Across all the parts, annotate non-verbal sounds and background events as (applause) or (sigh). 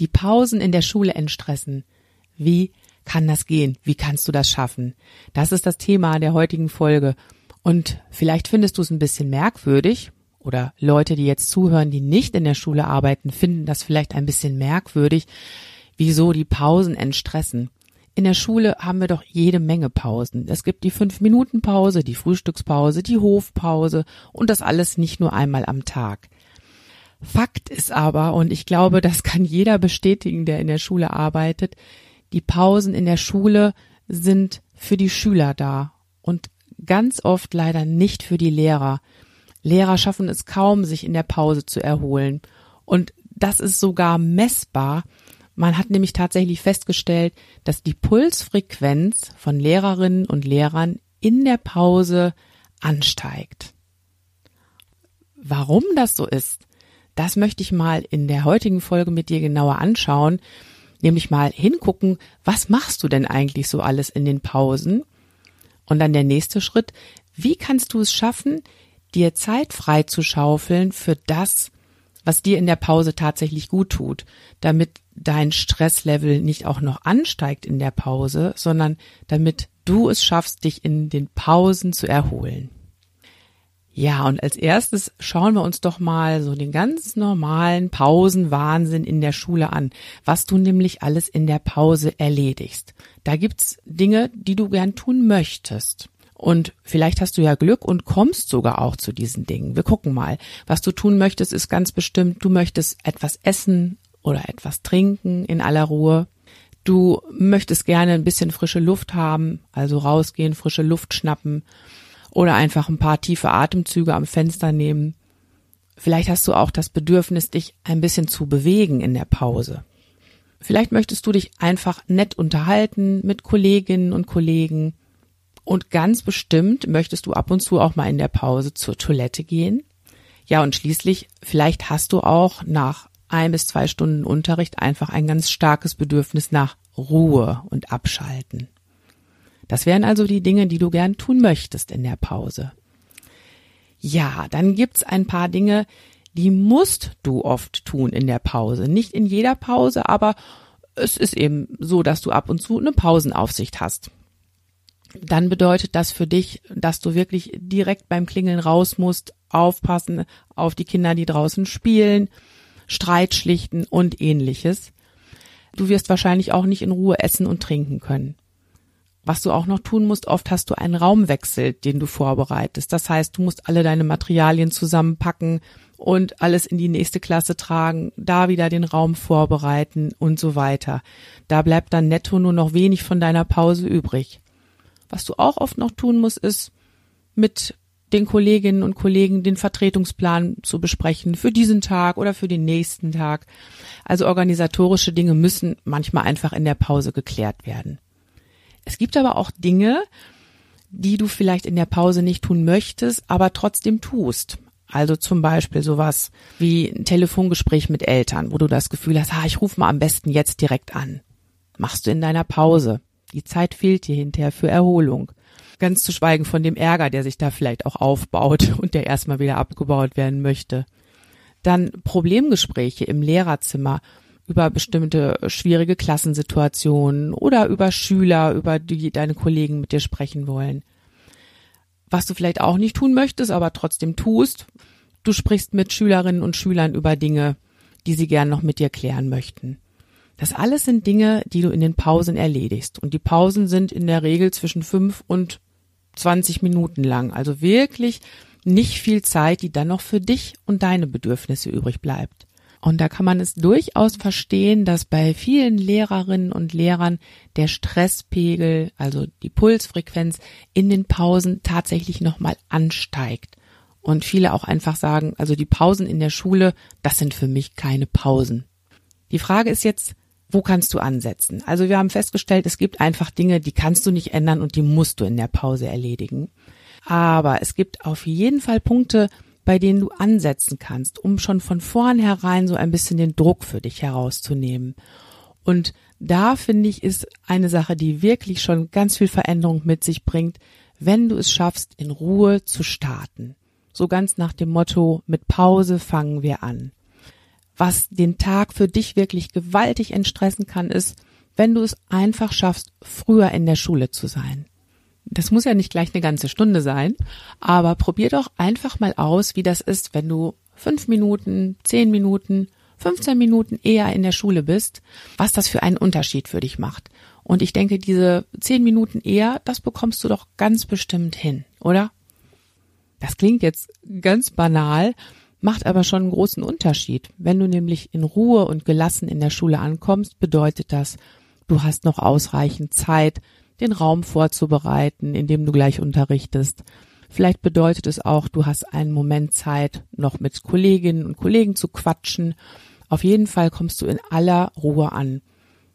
Die Pausen in der Schule entstressen. Wie kann das gehen? Wie kannst du das schaffen? Das ist das Thema der heutigen Folge. Und vielleicht findest du es ein bisschen merkwürdig, oder Leute, die jetzt zuhören, die nicht in der Schule arbeiten, finden das vielleicht ein bisschen merkwürdig, wieso die Pausen entstressen. In der Schule haben wir doch jede Menge Pausen. Es gibt die Fünf-Minuten-Pause, die Frühstückspause, die Hofpause und das alles nicht nur einmal am Tag. Fakt ist aber, und ich glaube, das kann jeder bestätigen, der in der Schule arbeitet, die Pausen in der Schule sind für die Schüler da und ganz oft leider nicht für die Lehrer. Lehrer schaffen es kaum, sich in der Pause zu erholen. Und das ist sogar messbar. Man hat nämlich tatsächlich festgestellt, dass die Pulsfrequenz von Lehrerinnen und Lehrern in der Pause ansteigt. Warum das so ist, das möchte ich mal in der heutigen Folge mit dir genauer anschauen, nämlich mal hingucken, was machst du denn eigentlich so alles in den Pausen? Und dann der nächste Schritt, wie kannst du es schaffen, dir Zeit frei zu schaufeln für das, was dir in der Pause tatsächlich gut tut, damit dein Stresslevel nicht auch noch ansteigt in der Pause, sondern damit du es schaffst, dich in den Pausen zu erholen. Ja, und als erstes schauen wir uns doch mal so den ganz normalen Pausenwahnsinn in der Schule an, was du nämlich alles in der Pause erledigst. Da gibt's Dinge, die du gern tun möchtest. Und vielleicht hast du ja Glück und kommst sogar auch zu diesen Dingen. Wir gucken mal. Was du tun möchtest, ist ganz bestimmt, du möchtest etwas essen oder etwas trinken in aller Ruhe. Du möchtest gerne ein bisschen frische Luft haben, also rausgehen, frische Luft schnappen oder einfach ein paar tiefe Atemzüge am Fenster nehmen. Vielleicht hast du auch das Bedürfnis, dich ein bisschen zu bewegen in der Pause. Vielleicht möchtest du dich einfach nett unterhalten mit Kolleginnen und Kollegen. Und ganz bestimmt möchtest du ab und zu auch mal in der Pause zur Toilette gehen. Ja, und schließlich, vielleicht hast du auch nach ein bis zwei Stunden Unterricht einfach ein ganz starkes Bedürfnis nach Ruhe und Abschalten. Das wären also die Dinge, die du gern tun möchtest in der Pause. Ja, dann gibt's ein paar Dinge, die musst du oft tun in der Pause. Nicht in jeder Pause, aber es ist eben so, dass du ab und zu eine Pausenaufsicht hast. Dann bedeutet das für dich, dass du wirklich direkt beim Klingeln raus musst, aufpassen auf die Kinder, die draußen spielen, Streit schlichten und ähnliches. Du wirst wahrscheinlich auch nicht in Ruhe essen und trinken können. Was du auch noch tun musst, oft hast du einen Raumwechsel, den du vorbereitest. Das heißt, du musst alle deine Materialien zusammenpacken und alles in die nächste Klasse tragen, da wieder den Raum vorbereiten und so weiter. Da bleibt dann netto nur noch wenig von deiner Pause übrig. Was du auch oft noch tun musst, ist mit den Kolleginnen und Kollegen den Vertretungsplan zu besprechen für diesen Tag oder für den nächsten Tag. Also organisatorische Dinge müssen manchmal einfach in der Pause geklärt werden. Es gibt aber auch Dinge, die du vielleicht in der Pause nicht tun möchtest, aber trotzdem tust. Also zum Beispiel sowas wie ein Telefongespräch mit Eltern, wo du das Gefühl hast, ha, ich rufe mal am besten jetzt direkt an. Machst du in deiner Pause. Die Zeit fehlt dir hinterher für Erholung. Ganz zu schweigen von dem Ärger, der sich da vielleicht auch aufbaut (laughs) und der erstmal wieder abgebaut werden möchte. Dann Problemgespräche im Lehrerzimmer über bestimmte schwierige Klassensituationen oder über Schüler, über die deine Kollegen mit dir sprechen wollen. Was du vielleicht auch nicht tun möchtest, aber trotzdem tust, du sprichst mit Schülerinnen und Schülern über Dinge, die sie gern noch mit dir klären möchten. Das alles sind Dinge, die du in den Pausen erledigst. Und die Pausen sind in der Regel zwischen fünf und zwanzig Minuten lang. Also wirklich nicht viel Zeit, die dann noch für dich und deine Bedürfnisse übrig bleibt. Und da kann man es durchaus verstehen, dass bei vielen Lehrerinnen und Lehrern der Stresspegel, also die Pulsfrequenz in den Pausen tatsächlich nochmal ansteigt. Und viele auch einfach sagen, also die Pausen in der Schule, das sind für mich keine Pausen. Die Frage ist jetzt, wo kannst du ansetzen? Also wir haben festgestellt, es gibt einfach Dinge, die kannst du nicht ändern und die musst du in der Pause erledigen. Aber es gibt auf jeden Fall Punkte, bei denen du ansetzen kannst, um schon von vornherein so ein bisschen den Druck für dich herauszunehmen. Und da finde ich, ist eine Sache, die wirklich schon ganz viel Veränderung mit sich bringt, wenn du es schaffst, in Ruhe zu starten. So ganz nach dem Motto, mit Pause fangen wir an. Was den Tag für dich wirklich gewaltig entstressen kann, ist, wenn du es einfach schaffst, früher in der Schule zu sein. Das muss ja nicht gleich eine ganze Stunde sein, aber probier doch einfach mal aus, wie das ist, wenn du fünf Minuten, zehn Minuten, 15 Minuten eher in der Schule bist, was das für einen Unterschied für dich macht. Und ich denke, diese zehn Minuten eher, das bekommst du doch ganz bestimmt hin, oder? Das klingt jetzt ganz banal, macht aber schon einen großen Unterschied. Wenn du nämlich in Ruhe und gelassen in der Schule ankommst, bedeutet das, du hast noch ausreichend Zeit, den Raum vorzubereiten, in dem du gleich unterrichtest. Vielleicht bedeutet es auch, du hast einen Moment Zeit, noch mit Kolleginnen und Kollegen zu quatschen. Auf jeden Fall kommst du in aller Ruhe an.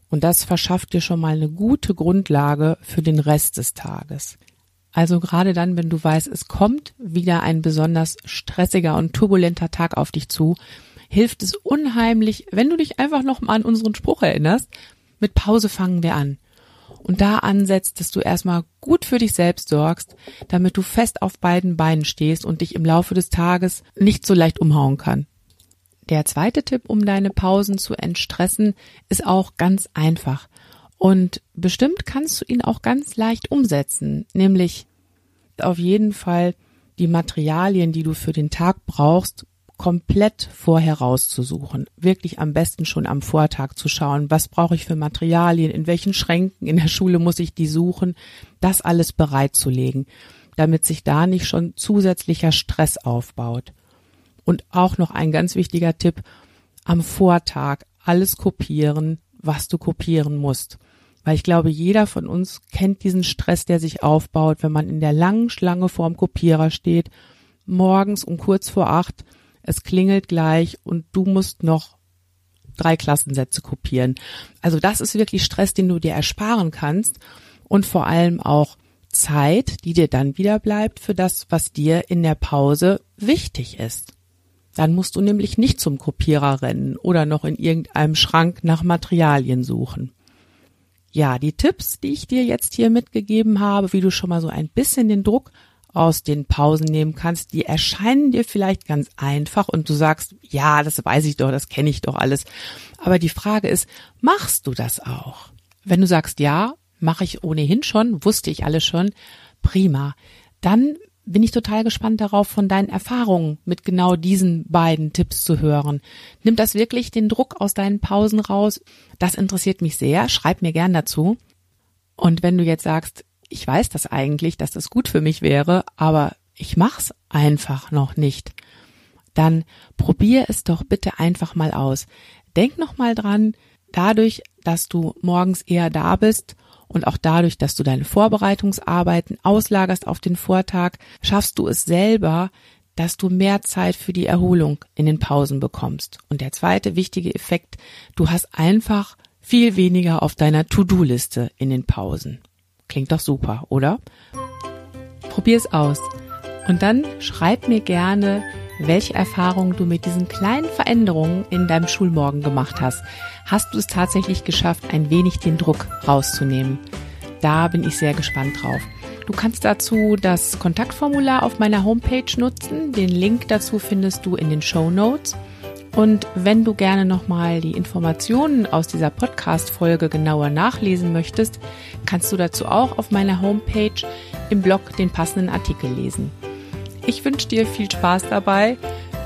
Und das verschafft dir schon mal eine gute Grundlage für den Rest des Tages. Also gerade dann, wenn du weißt, es kommt wieder ein besonders stressiger und turbulenter Tag auf dich zu, hilft es unheimlich, wenn du dich einfach noch mal an unseren Spruch erinnerst. Mit Pause fangen wir an. Und da ansetzt, dass du erstmal gut für dich selbst sorgst, damit du fest auf beiden Beinen stehst und dich im Laufe des Tages nicht so leicht umhauen kann. Der zweite Tipp, um deine Pausen zu entstressen, ist auch ganz einfach. Und bestimmt kannst du ihn auch ganz leicht umsetzen, nämlich auf jeden Fall die Materialien, die du für den Tag brauchst, komplett vorher rauszusuchen. Wirklich am besten schon am Vortag zu schauen, was brauche ich für Materialien, in welchen Schränken in der Schule muss ich die suchen, das alles bereitzulegen, damit sich da nicht schon zusätzlicher Stress aufbaut. Und auch noch ein ganz wichtiger Tipp, am Vortag alles kopieren, was du kopieren musst. Weil ich glaube, jeder von uns kennt diesen Stress, der sich aufbaut, wenn man in der langen Schlange vorm Kopierer steht, morgens um kurz vor acht, es klingelt gleich und du musst noch drei Klassensätze kopieren. Also das ist wirklich Stress, den du dir ersparen kannst und vor allem auch Zeit, die dir dann wieder bleibt für das, was dir in der Pause wichtig ist. Dann musst du nämlich nicht zum Kopierer rennen oder noch in irgendeinem Schrank nach Materialien suchen. Ja, die Tipps, die ich dir jetzt hier mitgegeben habe, wie du schon mal so ein bisschen den Druck aus den Pausen nehmen kannst, die erscheinen dir vielleicht ganz einfach und du sagst, ja, das weiß ich doch, das kenne ich doch alles. Aber die Frage ist, machst du das auch? Wenn du sagst, ja, mache ich ohnehin schon, wusste ich alles schon, prima. Dann bin ich total gespannt darauf, von deinen Erfahrungen mit genau diesen beiden Tipps zu hören. Nimmt das wirklich den Druck aus deinen Pausen raus? Das interessiert mich sehr. Schreib mir gern dazu. Und wenn du jetzt sagst, ich weiß das eigentlich, dass das gut für mich wäre, aber ich mach's einfach noch nicht, dann probier es doch bitte einfach mal aus. Denk noch mal dran, dadurch, dass du morgens eher da bist und auch dadurch, dass du deine Vorbereitungsarbeiten auslagerst auf den Vortag, schaffst du es selber, dass du mehr Zeit für die Erholung in den Pausen bekommst. Und der zweite wichtige Effekt, du hast einfach viel weniger auf deiner To-Do-Liste in den Pausen. Klingt doch super, oder? Probier's aus. Und dann schreib mir gerne, welche Erfahrungen du mit diesen kleinen Veränderungen in deinem Schulmorgen gemacht hast. Hast du es tatsächlich geschafft, ein wenig den Druck rauszunehmen? Da bin ich sehr gespannt drauf. Du kannst dazu das Kontaktformular auf meiner Homepage nutzen. Den Link dazu findest du in den Show Notes. Und wenn du gerne nochmal die Informationen aus dieser Podcast-Folge genauer nachlesen möchtest, kannst du dazu auch auf meiner Homepage im Blog den passenden Artikel lesen. Ich wünsche dir viel Spaß dabei,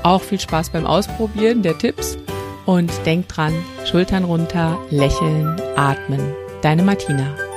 auch viel Spaß beim Ausprobieren der Tipps und denk dran, Schultern runter, lächeln, atmen. Deine Martina.